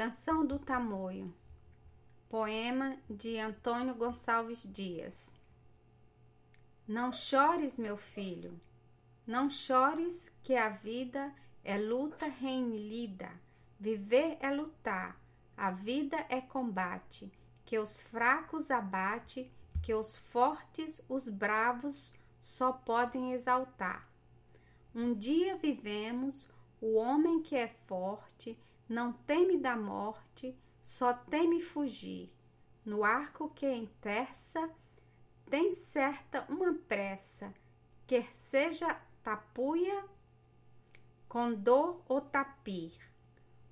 Canção do Tamoio. Poema de Antônio Gonçalves Dias. Não chores, meu filho, não chores, que a vida é luta renhida. Viver é lutar, a vida é combate, que os fracos abate, que os fortes, os bravos, só podem exaltar. Um dia vivemos, o homem que é forte, não teme da morte, só teme fugir. No arco que enterça, tem certa uma pressa, quer seja tapuia, condor ou tapir.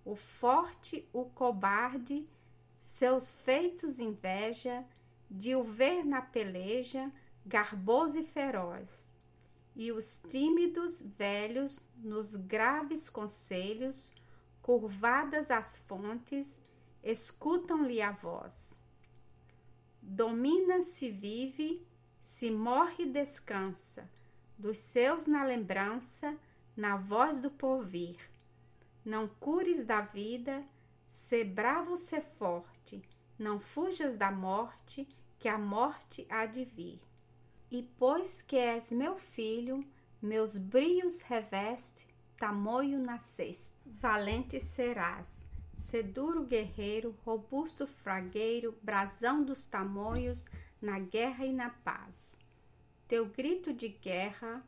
O forte, o cobarde, seus feitos inveja, de o ver na peleja, garboso e feroz. E os tímidos velhos, nos graves conselhos, curvadas as fontes, escutam-lhe a voz. Domina se vive, se morre descansa, dos seus na lembrança, na voz do porvir. Não cures da vida, se bravo, se forte, não fujas da morte, que a morte há de vir. E pois que és meu filho, meus brios reveste, tamoio nasceste. Valente serás, seduro guerreiro, robusto fragueiro, brasão dos tamoios, na guerra e na paz. Teu grito de guerra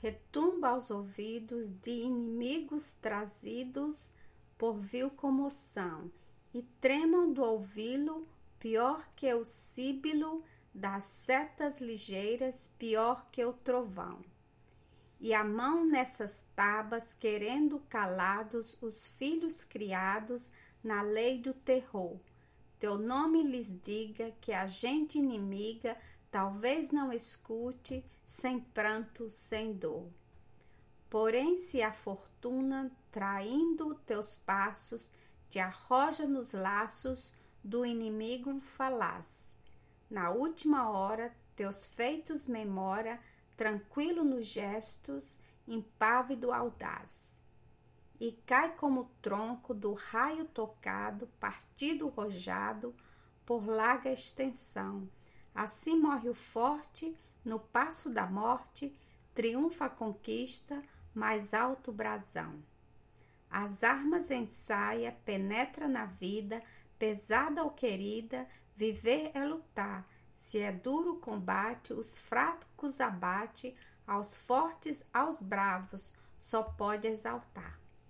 retumba aos ouvidos de inimigos trazidos por vil comoção, e tremam do ouvi-lo pior que o síbilo das setas ligeiras, pior que o trovão e a mão nessas tabas, querendo calados os filhos criados na lei do terror. Teu nome lhes diga que a gente inimiga talvez não escute, sem pranto, sem dor. Porém, se a fortuna, traindo teus passos, te arroja nos laços do inimigo falaz, na última hora teus feitos memora tranquilo nos gestos, impávido audaz. E cai como tronco do raio tocado, partido rojado por larga extensão. Assim morre o forte, no passo da morte, triunfa a conquista, mais alto brasão. As armas ensaia, penetra na vida, pesada ou querida, viver é lutar, se é duro combate, os fracos abate, aos fortes, aos bravos, só pode exaltar.